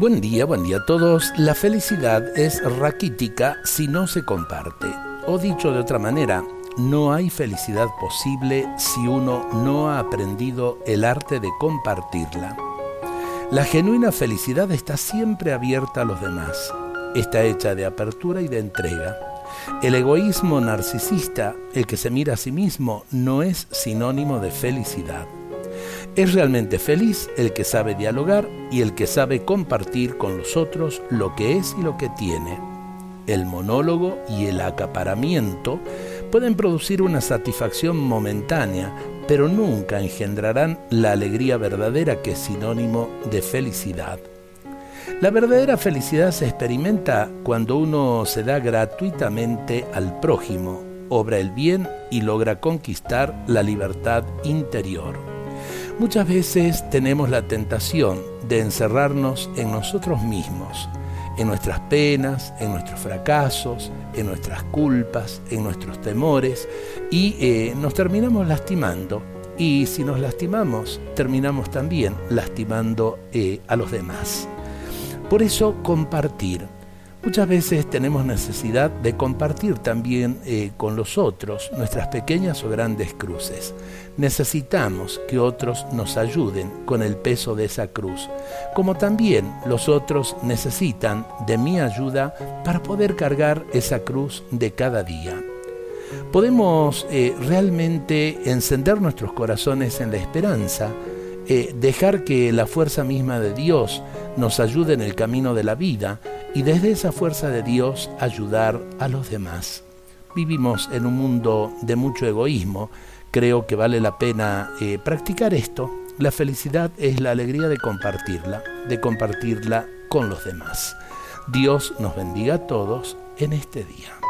Buen día, buen día a todos. La felicidad es raquítica si no se comparte. O dicho de otra manera, no hay felicidad posible si uno no ha aprendido el arte de compartirla. La genuina felicidad está siempre abierta a los demás. Está hecha de apertura y de entrega. El egoísmo narcisista, el que se mira a sí mismo, no es sinónimo de felicidad. Es realmente feliz el que sabe dialogar y el que sabe compartir con los otros lo que es y lo que tiene. El monólogo y el acaparamiento pueden producir una satisfacción momentánea, pero nunca engendrarán la alegría verdadera que es sinónimo de felicidad. La verdadera felicidad se experimenta cuando uno se da gratuitamente al prójimo, obra el bien y logra conquistar la libertad interior. Muchas veces tenemos la tentación de encerrarnos en nosotros mismos, en nuestras penas, en nuestros fracasos, en nuestras culpas, en nuestros temores, y eh, nos terminamos lastimando. Y si nos lastimamos, terminamos también lastimando eh, a los demás. Por eso compartir Muchas veces tenemos necesidad de compartir también eh, con los otros nuestras pequeñas o grandes cruces. Necesitamos que otros nos ayuden con el peso de esa cruz, como también los otros necesitan de mi ayuda para poder cargar esa cruz de cada día. Podemos eh, realmente encender nuestros corazones en la esperanza, eh, dejar que la fuerza misma de Dios nos ayude en el camino de la vida, y desde esa fuerza de Dios ayudar a los demás. Vivimos en un mundo de mucho egoísmo, creo que vale la pena eh, practicar esto. La felicidad es la alegría de compartirla, de compartirla con los demás. Dios nos bendiga a todos en este día.